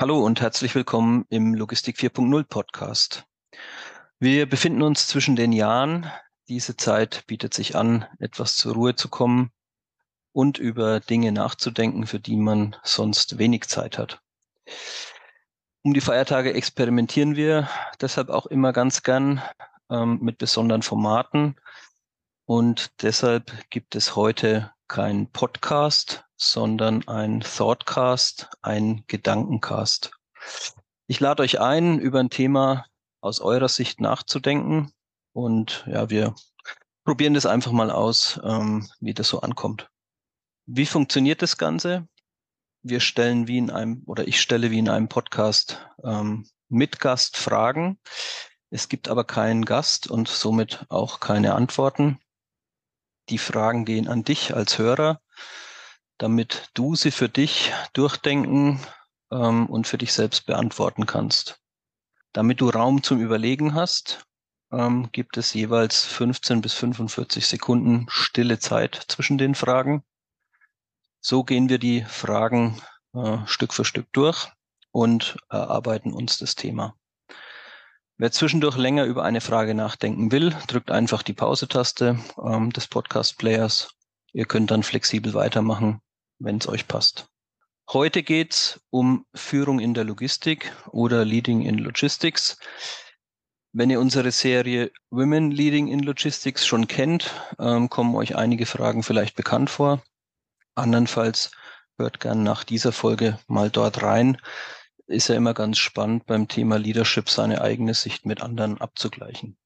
Hallo und herzlich willkommen im Logistik 4.0 Podcast. Wir befinden uns zwischen den Jahren. Diese Zeit bietet sich an, etwas zur Ruhe zu kommen und über Dinge nachzudenken, für die man sonst wenig Zeit hat. Um die Feiertage experimentieren wir deshalb auch immer ganz gern ähm, mit besonderen Formaten. Und deshalb gibt es heute kein Podcast, sondern ein Thoughtcast, ein Gedankencast. Ich lade euch ein, über ein Thema aus eurer Sicht nachzudenken und ja, wir probieren das einfach mal aus, ähm, wie das so ankommt. Wie funktioniert das Ganze? Wir stellen wie in einem, oder ich stelle wie in einem Podcast ähm, mit Gast Fragen. Es gibt aber keinen Gast und somit auch keine Antworten. Die Fragen gehen an dich als Hörer damit du sie für dich durchdenken ähm, und für dich selbst beantworten kannst. Damit du Raum zum Überlegen hast, ähm, gibt es jeweils 15 bis 45 Sekunden stille Zeit zwischen den Fragen. So gehen wir die Fragen äh, Stück für Stück durch und erarbeiten uns das Thema. Wer zwischendurch länger über eine Frage nachdenken will, drückt einfach die Pause-Taste ähm, des Podcast-Players. Ihr könnt dann flexibel weitermachen wenn es euch passt. Heute geht's um Führung in der Logistik oder Leading in Logistics. Wenn ihr unsere Serie Women Leading in Logistics schon kennt, ähm, kommen euch einige Fragen vielleicht bekannt vor. Andernfalls hört gern nach dieser Folge mal dort rein. Ist ja immer ganz spannend beim Thema Leadership seine eigene Sicht mit anderen abzugleichen.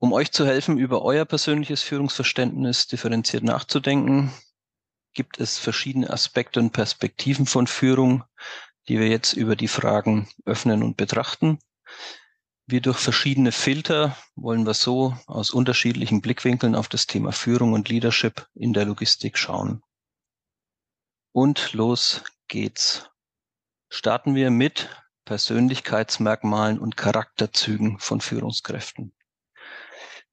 Um euch zu helfen, über euer persönliches Führungsverständnis differenziert nachzudenken, gibt es verschiedene Aspekte und Perspektiven von Führung, die wir jetzt über die Fragen öffnen und betrachten. Wir durch verschiedene Filter wollen wir so aus unterschiedlichen Blickwinkeln auf das Thema Führung und Leadership in der Logistik schauen. Und los geht's. Starten wir mit Persönlichkeitsmerkmalen und Charakterzügen von Führungskräften.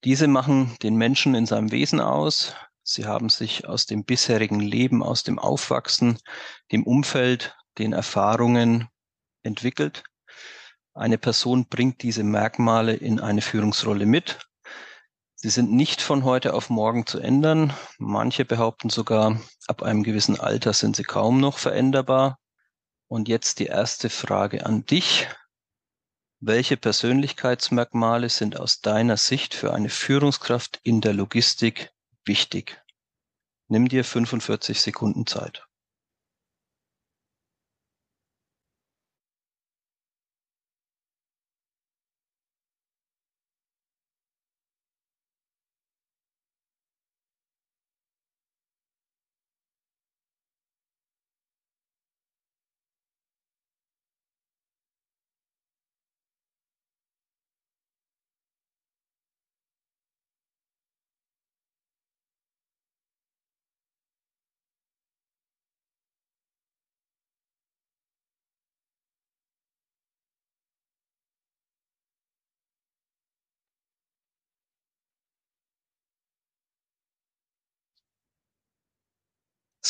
Diese machen den Menschen in seinem Wesen aus, Sie haben sich aus dem bisherigen Leben, aus dem Aufwachsen, dem Umfeld, den Erfahrungen entwickelt. Eine Person bringt diese Merkmale in eine Führungsrolle mit. Sie sind nicht von heute auf morgen zu ändern. Manche behaupten sogar, ab einem gewissen Alter sind sie kaum noch veränderbar. Und jetzt die erste Frage an dich. Welche Persönlichkeitsmerkmale sind aus deiner Sicht für eine Führungskraft in der Logistik wichtig. Nimm dir 45 Sekunden Zeit.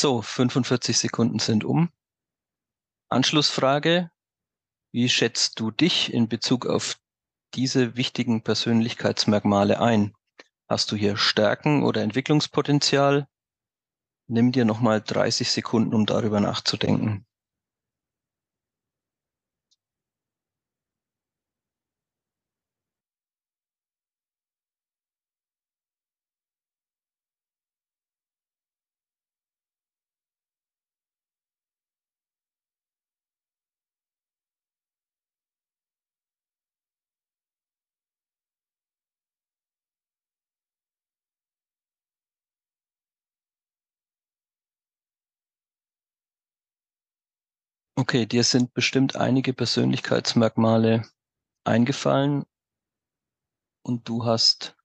So, 45 Sekunden sind um. Anschlussfrage. Wie schätzt du dich in Bezug auf diese wichtigen Persönlichkeitsmerkmale ein? Hast du hier Stärken oder Entwicklungspotenzial? Nimm dir nochmal 30 Sekunden, um darüber nachzudenken. Okay, dir sind bestimmt einige Persönlichkeitsmerkmale eingefallen und du hast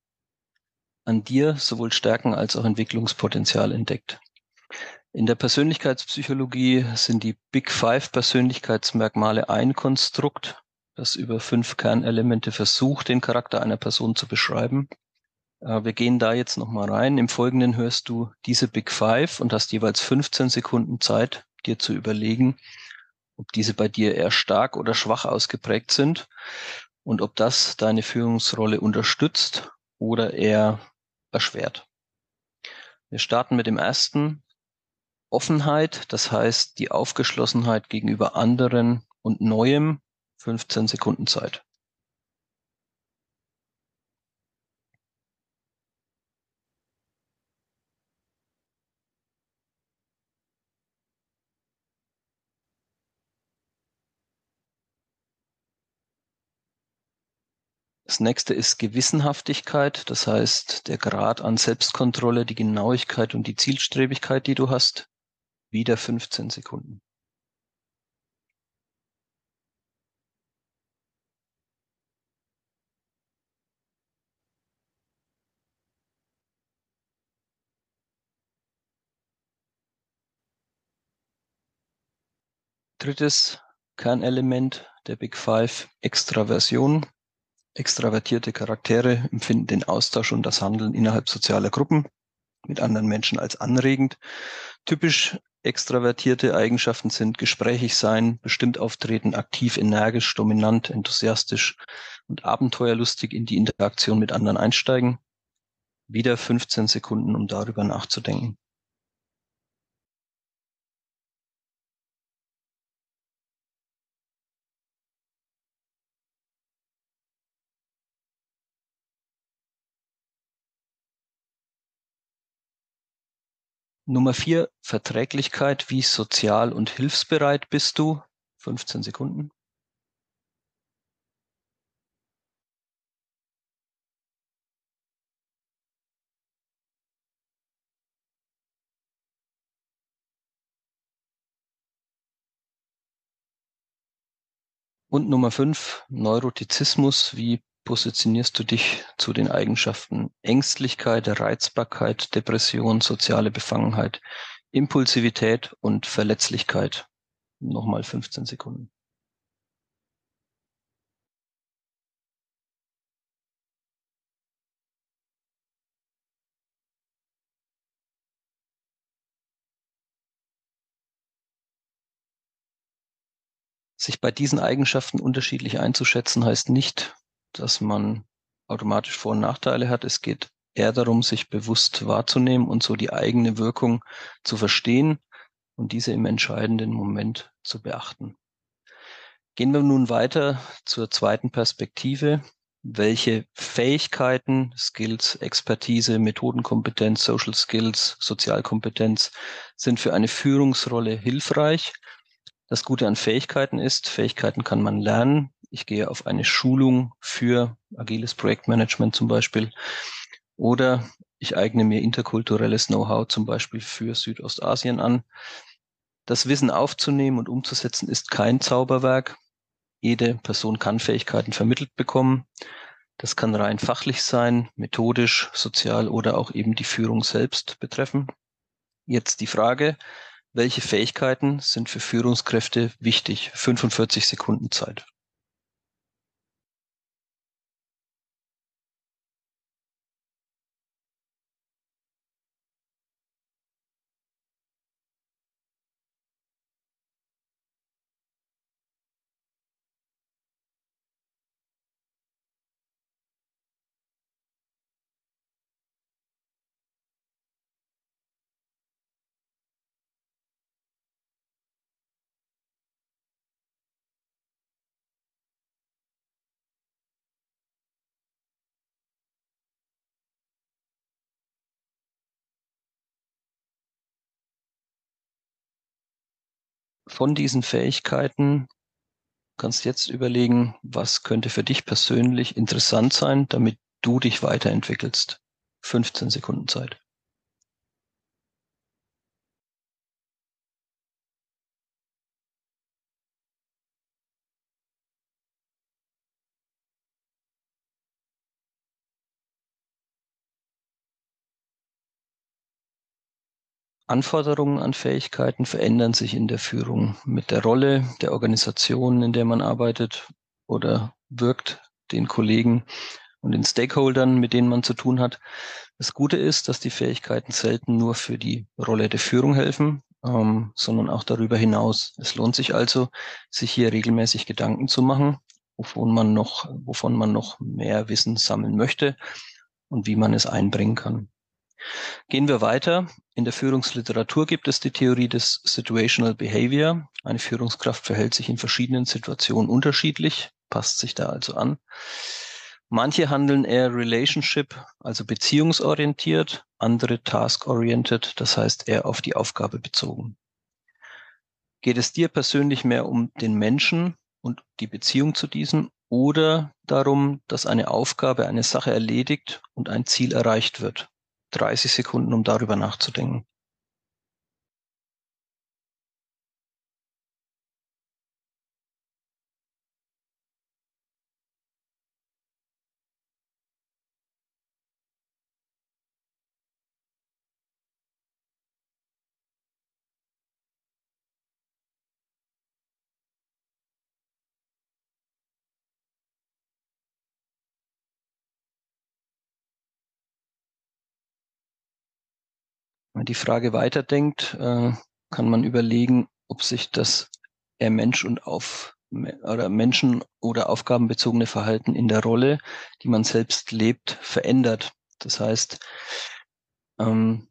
an dir sowohl Stärken als auch Entwicklungspotenzial entdeckt. In der Persönlichkeitspsychologie sind die Big Five Persönlichkeitsmerkmale ein Konstrukt, das über fünf Kernelemente versucht, den Charakter einer Person zu beschreiben. Äh, wir gehen da jetzt nochmal rein. Im Folgenden hörst du diese Big Five und hast jeweils 15 Sekunden Zeit, dir zu überlegen, ob diese bei dir eher stark oder schwach ausgeprägt sind und ob das deine Führungsrolle unterstützt oder eher erschwert. Wir starten mit dem ersten. Offenheit, das heißt die Aufgeschlossenheit gegenüber anderen und Neuem, 15 Sekunden Zeit. Das nächste ist Gewissenhaftigkeit, das heißt der Grad an Selbstkontrolle, die Genauigkeit und die Zielstrebigkeit, die du hast. Wieder 15 Sekunden. Drittes Kernelement der Big Five, Extraversion. Extravertierte Charaktere empfinden den Austausch und das Handeln innerhalb sozialer Gruppen mit anderen Menschen als anregend. Typisch extravertierte Eigenschaften sind gesprächig sein, bestimmt auftreten, aktiv, energisch, dominant, enthusiastisch und abenteuerlustig in die Interaktion mit anderen einsteigen. Wieder 15 Sekunden, um darüber nachzudenken. Nummer vier, Verträglichkeit. Wie sozial und hilfsbereit bist du? 15 Sekunden. Und Nummer fünf, Neurotizismus. Wie positionierst du dich zu den Eigenschaften Ängstlichkeit, Reizbarkeit, Depression, soziale Befangenheit, Impulsivität und Verletzlichkeit. Nochmal 15 Sekunden. Sich bei diesen Eigenschaften unterschiedlich einzuschätzen, heißt nicht, dass man automatisch Vor- und Nachteile hat. Es geht eher darum, sich bewusst wahrzunehmen und so die eigene Wirkung zu verstehen und diese im entscheidenden Moment zu beachten. Gehen wir nun weiter zur zweiten Perspektive. Welche Fähigkeiten, Skills, Expertise, Methodenkompetenz, Social Skills, Sozialkompetenz sind für eine Führungsrolle hilfreich? Das Gute an Fähigkeiten ist, Fähigkeiten kann man lernen. Ich gehe auf eine Schulung für agiles Projektmanagement zum Beispiel. Oder ich eigne mir interkulturelles Know-how zum Beispiel für Südostasien an. Das Wissen aufzunehmen und umzusetzen ist kein Zauberwerk. Jede Person kann Fähigkeiten vermittelt bekommen. Das kann rein fachlich sein, methodisch, sozial oder auch eben die Führung selbst betreffen. Jetzt die Frage, welche Fähigkeiten sind für Führungskräfte wichtig? 45 Sekunden Zeit. Von diesen Fähigkeiten kannst jetzt überlegen, was könnte für dich persönlich interessant sein, damit du dich weiterentwickelst. 15 Sekunden Zeit. Anforderungen an Fähigkeiten verändern sich in der Führung mit der Rolle der Organisation, in der man arbeitet oder wirkt, den Kollegen und den Stakeholdern, mit denen man zu tun hat. Das Gute ist, dass die Fähigkeiten selten nur für die Rolle der Führung helfen. ähm, sondern auch darüber hinaus. Es lohnt sich also, sich hier regelmäßig Gedanken zu machen, wovon man noch, wovon man noch mehr Wissen sammeln möchte und wie man es einbringen kann. Gehen wir weiter. In der Führungsliteratur gibt es die Theorie des Situational Behavior. Eine Führungskraft verhält sich in verschiedenen Situationen unterschiedlich, passt sich da also an. Manche handeln eher relationship, also beziehungsorientiert, andere task-oriented, das heißt eher auf die Aufgabe bezogen. Geht es dir persönlich mehr um den Menschen und die Beziehung zu diesem oder darum, dass eine Aufgabe, eine Sache erledigt und ein Ziel erreicht wird? 30 Sekunden, um darüber nachzudenken. Man die Frage weiterdenkt, äh, kann man überlegen, ob sich das eher Mensch und auf oder Menschen oder aufgabenbezogene Verhalten in der Rolle, die man selbst lebt, verändert. Das heißt, ähm,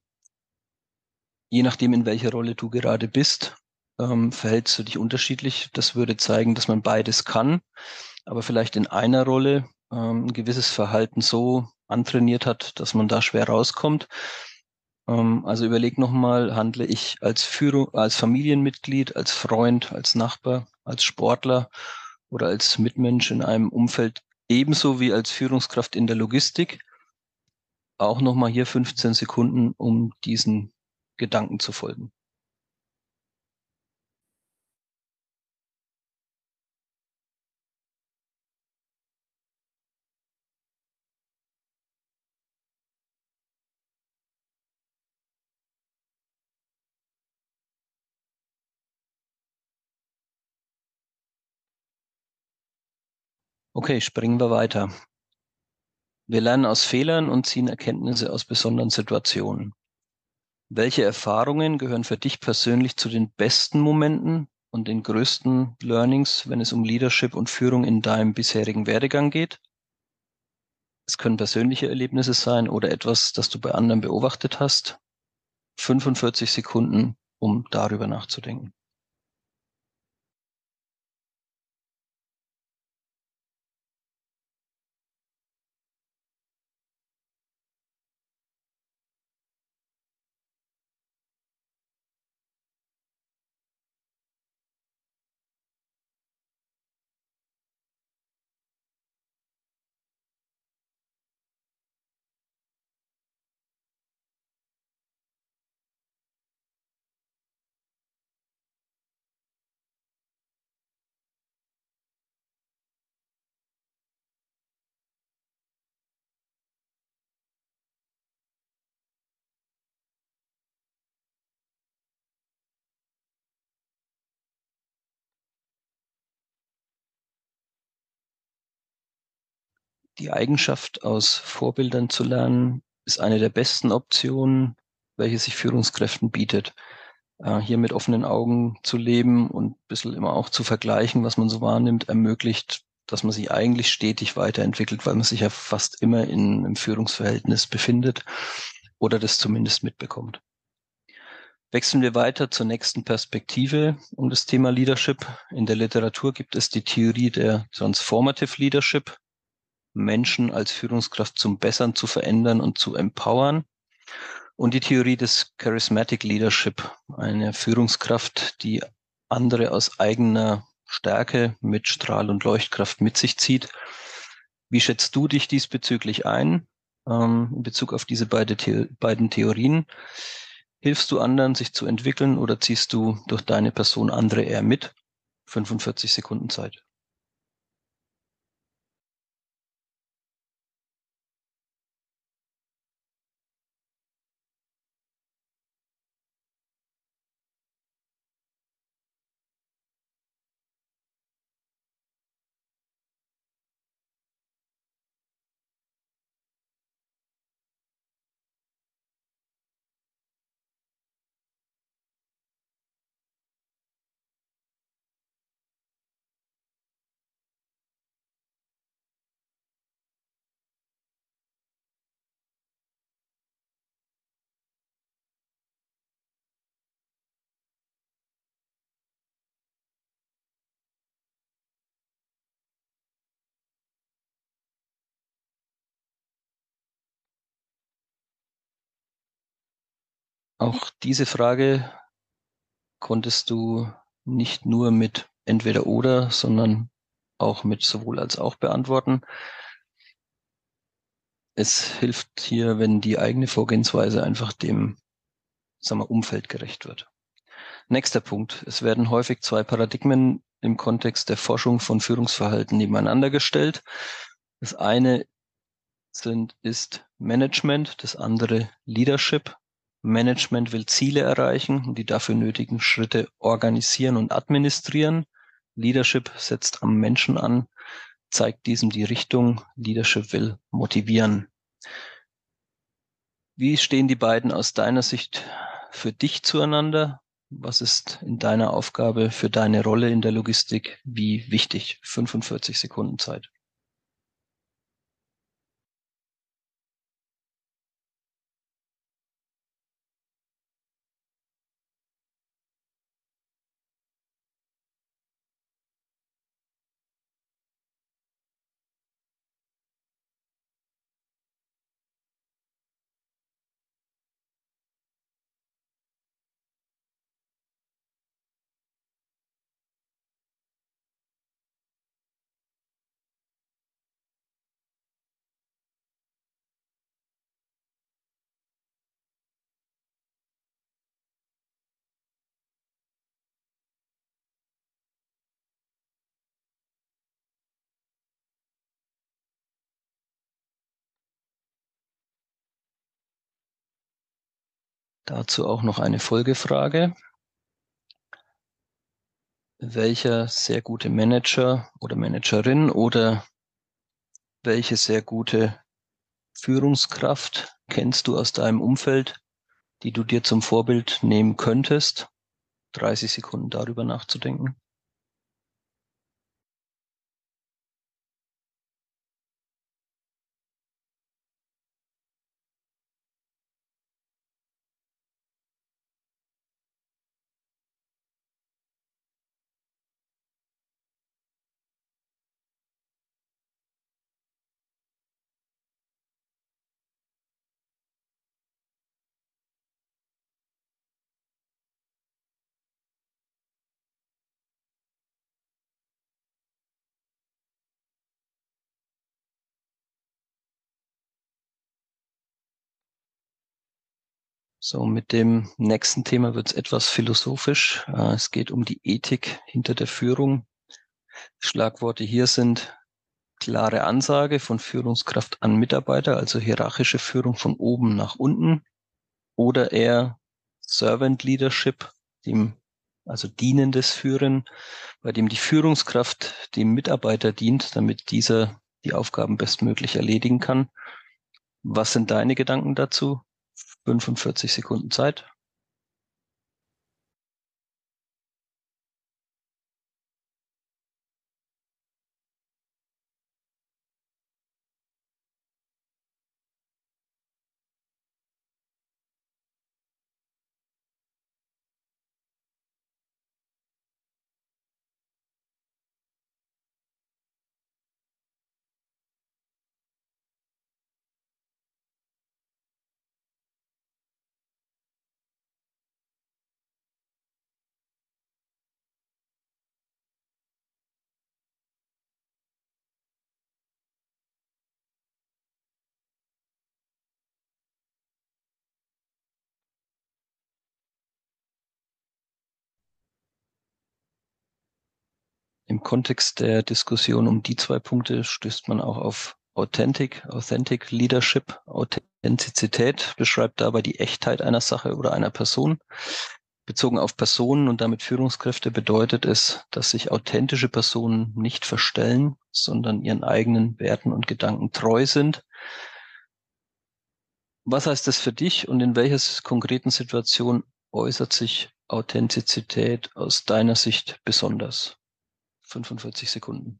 je nachdem, in welcher Rolle du gerade bist, ähm, verhältst du dich unterschiedlich. Das würde zeigen, dass man beides kann, aber vielleicht in einer Rolle ähm, ein gewisses Verhalten so antrainiert hat, dass man da schwer rauskommt also überleg nochmal, handle ich als Führung, als Familienmitglied, als Freund, als Nachbar, als Sportler oder als Mitmensch in einem Umfeld ebenso wie als Führungskraft in der Logistik? Auch nochmal hier 15 Sekunden, um diesen Gedanken zu folgen. Okay, springen wir weiter. Wir lernen aus Fehlern und ziehen Erkenntnisse aus besonderen Situationen. Welche Erfahrungen gehören für dich persönlich zu den besten Momenten und den größten Learnings, wenn es um Leadership und Führung in deinem bisherigen Werdegang geht? Es können persönliche Erlebnisse sein oder etwas, das du bei anderen beobachtet hast. 45 Sekunden, um darüber nachzudenken. Die Eigenschaft, aus Vorbildern zu lernen, ist eine der besten Optionen, welche sich Führungskräften bietet. Äh, hier mit offenen Augen zu leben und ein bisschen immer auch zu vergleichen, was man so wahrnimmt, ermöglicht, dass man sich eigentlich stetig weiterentwickelt, weil man sich ja fast immer in einem Führungsverhältnis befindet oder das zumindest mitbekommt. Wechseln wir weiter zur nächsten Perspektive um das Thema Leadership. In der Literatur gibt es die Theorie der Transformative Leadership, Menschen als Führungskraft zum Bessern zu verändern und zu empowern. Und die Theorie des Charismatic Leadership, eine Führungskraft, die andere aus eigener Stärke mit Strahl- und Leuchtkraft mit sich zieht. Wie schätzt du dich diesbezüglich ein ähm, in Bezug auf diese beide The beiden Theorien? Hilfst du anderen, sich zu entwickeln oder ziehst du durch deine Person andere eher mit? 45 Sekunden Zeit. Auch diese Frage konntest du nicht nur mit entweder oder, sondern auch mit sowohl als auch beantworten. Es hilft hier, wenn die eigene Vorgehensweise einfach dem sagen wir, Umfeld gerecht wird. Nächster Punkt. Es werden häufig zwei Paradigmen im Kontext der Forschung von Führungsverhalten nebeneinander gestellt. Das eine sind, ist Management, das andere Leadership. Management will Ziele erreichen und die dafür nötigen Schritte organisieren und administrieren. Leadership setzt am Menschen an, zeigt diesem die Richtung. Leadership will motivieren. Wie stehen die beiden aus deiner Sicht für dich zueinander? Was ist in deiner Aufgabe für deine Rolle in der Logistik wie wichtig? 45 Sekunden Zeit. Dazu auch noch eine Folgefrage. Welcher sehr gute Manager oder Managerin oder welche sehr gute Führungskraft kennst du aus deinem Umfeld, die du dir zum Vorbild nehmen könntest? 30 Sekunden darüber nachzudenken. So, mit dem nächsten Thema wird es etwas philosophisch. Äh, es geht um die Ethik hinter der Führung. Schlagworte hier sind klare Ansage von Führungskraft an Mitarbeiter, also hierarchische Führung von oben nach unten, oder eher Servant Leadership, dem, also dienendes Führen, bei dem die Führungskraft dem Mitarbeiter dient, damit dieser die Aufgaben bestmöglich erledigen kann. Was sind deine Gedanken dazu? 45 Sekunden Zeit. Kontext der Diskussion um die zwei Punkte stößt man auch auf Authentic, Authentic Leadership. Authentizität beschreibt dabei die Echtheit einer Sache oder einer Person. Bezogen auf Personen und damit Führungskräfte bedeutet es, dass sich authentische Personen nicht verstellen, sondern ihren eigenen Werten und Gedanken treu sind. Was heißt das für dich und in welcher konkreten Situation äußert sich Authentizität aus deiner Sicht besonders? 45 Sekunden.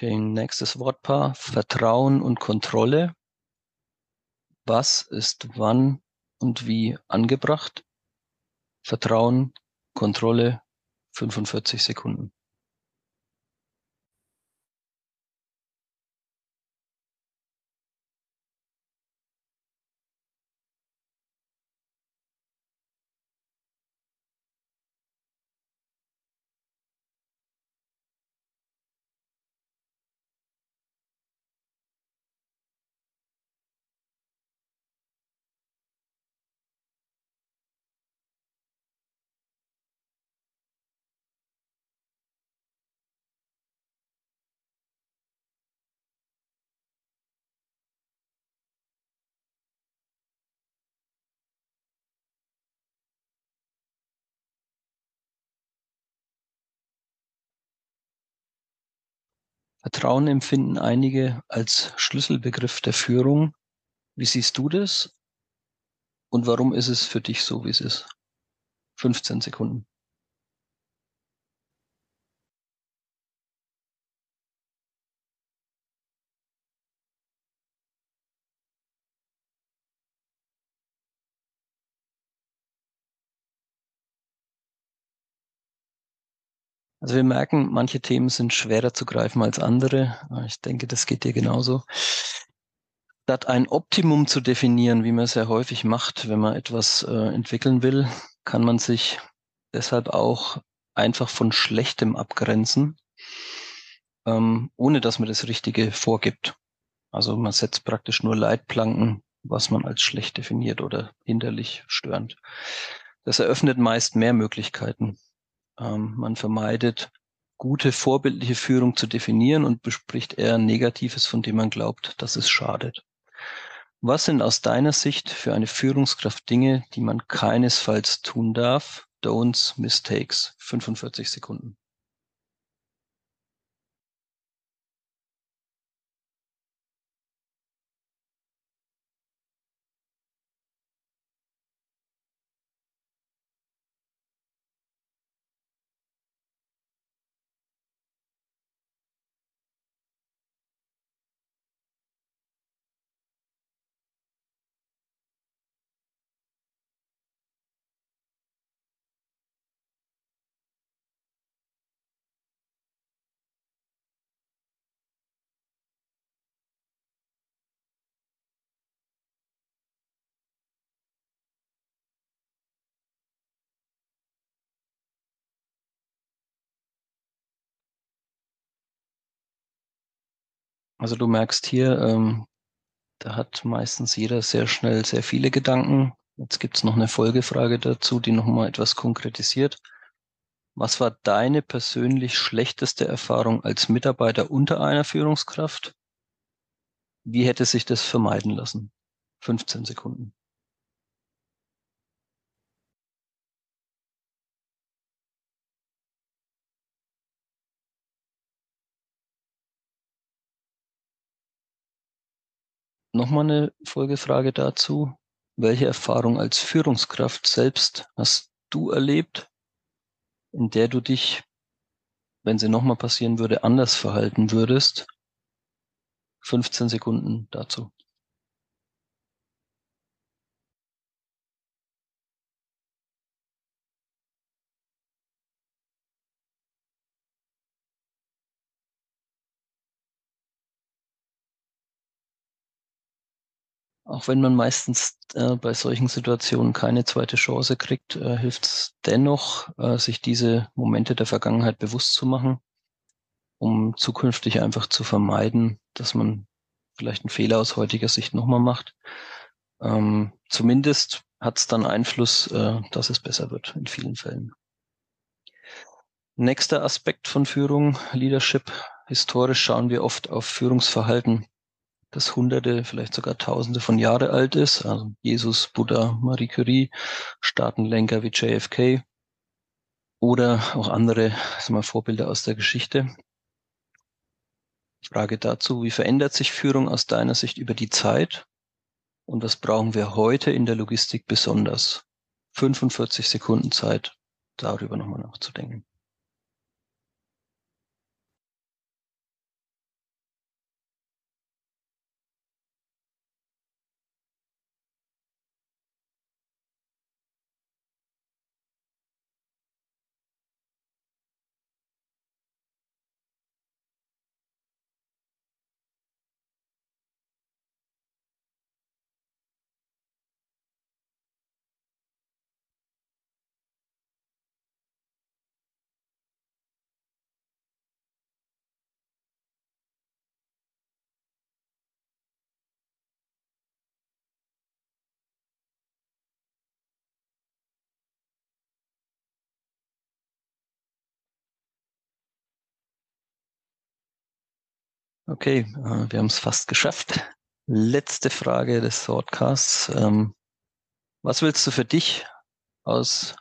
Okay, nächstes Wortpaar. Vertrauen und Kontrolle. Was ist wann und wie angebracht? Vertrauen, Kontrolle, 45 Sekunden. Vertrauen empfinden einige als Schlüsselbegriff der Führung. Wie siehst du das? Und warum ist es für dich so, wie es ist? 15 Sekunden. Also wir merken, manche Themen sind schwerer zu greifen als andere. Ich denke, das geht dir genauso. Statt ein Optimum zu definieren, wie man es ja häufig macht, wenn man etwas äh, entwickeln will, kann man sich deshalb auch einfach von Schlechtem abgrenzen, ähm, ohne dass man das Richtige vorgibt. Also man setzt praktisch nur Leitplanken, was man als schlecht definiert oder hinderlich störend. Das eröffnet meist mehr Möglichkeiten. Ähm, man vermeidet, gute vorbildliche Führung zu definieren und bespricht eher Negatives, von dem man glaubt, dass es schadet. Was sind aus deiner Sicht für eine Führungskraft Dinge, die man keinesfalls tun darf? Don'ts, Mistakes. 45 Sekunden. Also du merkst hier, ähm, da hat meistens jeder sehr schnell sehr viele Gedanken. Jetzt gibt's noch eine Folgefrage dazu, die nochmal etwas konkretisiert. Was war deine persönlich schlechteste Erfahrung als Mitarbeiter unter einer Führungskraft? Wie hätte sich das vermeiden lassen? 15 Sekunden. Nochmal eine Folgefrage dazu. Welche Erfahrung als Führungskraft selbst hast du erlebt, in der du dich, wenn sie nochmal passieren würde, anders verhalten würdest? 15 Sekunden dazu. Auch wenn man meistens äh, bei solchen Situationen keine zweite Chance kriegt, äh, hilft es dennoch, äh, sich diese Momente der Vergangenheit bewusst zu machen, um zukünftig einfach zu vermeiden, dass man vielleicht einen Fehler aus heutiger Sicht nochmal macht. Ähm, zumindest hat es dann Einfluss, äh, dass es besser wird in vielen Fällen. Nächster Aspekt von Führung, Leadership. Historisch schauen wir oft auf Führungsverhalten das Hunderte, vielleicht sogar Tausende von Jahre alt ist. Also Jesus, Buddha, Marie Curie, Staatenlenker wie JFK oder auch andere sagen wir, Vorbilder aus der Geschichte. Frage dazu, wie verändert sich Führung aus deiner Sicht über die Zeit? Und was brauchen wir heute in der Logistik besonders? 45 Sekunden Zeit, darüber nochmal nachzudenken. Okay, äh, wir haben es fast geschafft. Letzte Frage des Swordcasts. Ähm, was willst du für dich aus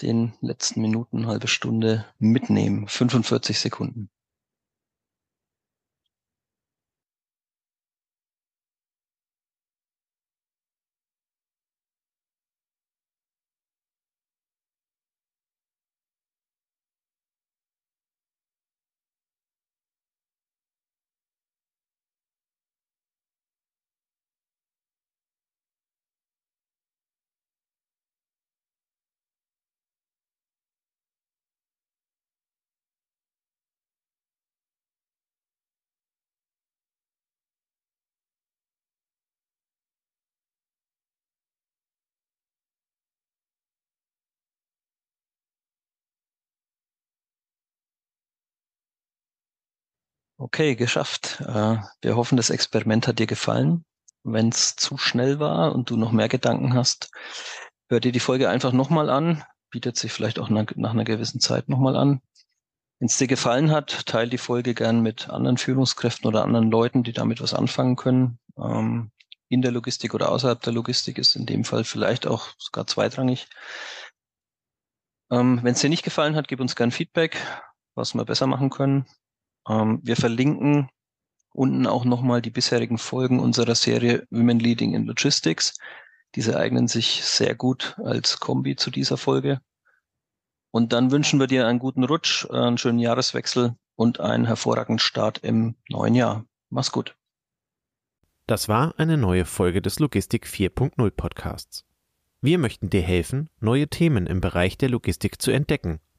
den letzten Minuten, halbe Stunde mitnehmen? 45 Sekunden. Okay, geschafft. Äh, wir hoffen, das Experiment hat dir gefallen. Wenn es zu schnell war und du noch mehr Gedanken hast, hör dir die Folge einfach nochmal an. Bietet sich vielleicht auch nach, einer gewissen Zeit nochmal an. Wenn es dir gefallen hat, teile die Folge gern mit anderen Führungskräften oder anderen Leuten, die damit was anfangen können. Ähm, in der Logistik oder außerhalb der Logistik ist in dem Fall vielleicht auch sogar zweitrangig. Ähm, Wenn es dir nicht gefallen hat, gib uns gern Feedback, was wir besser machen können. Ähm, wir verlinken unten auch nochmal die bisherigen Folgen unserer Serie Women Leading in Logistics. Diese eignen sich sehr gut als Kombi zu dieser Folge. Und dann wünschen wir dir einen guten Rutsch, einen schönen Jahreswechsel und einen hervorragenden Start im neuen Jahr. Mach's gut. Das war eine neue Folge des Logistik 4.0 Podcasts. Wir möchten dir helfen, neue Themen im Bereich der Logistik zu entdecken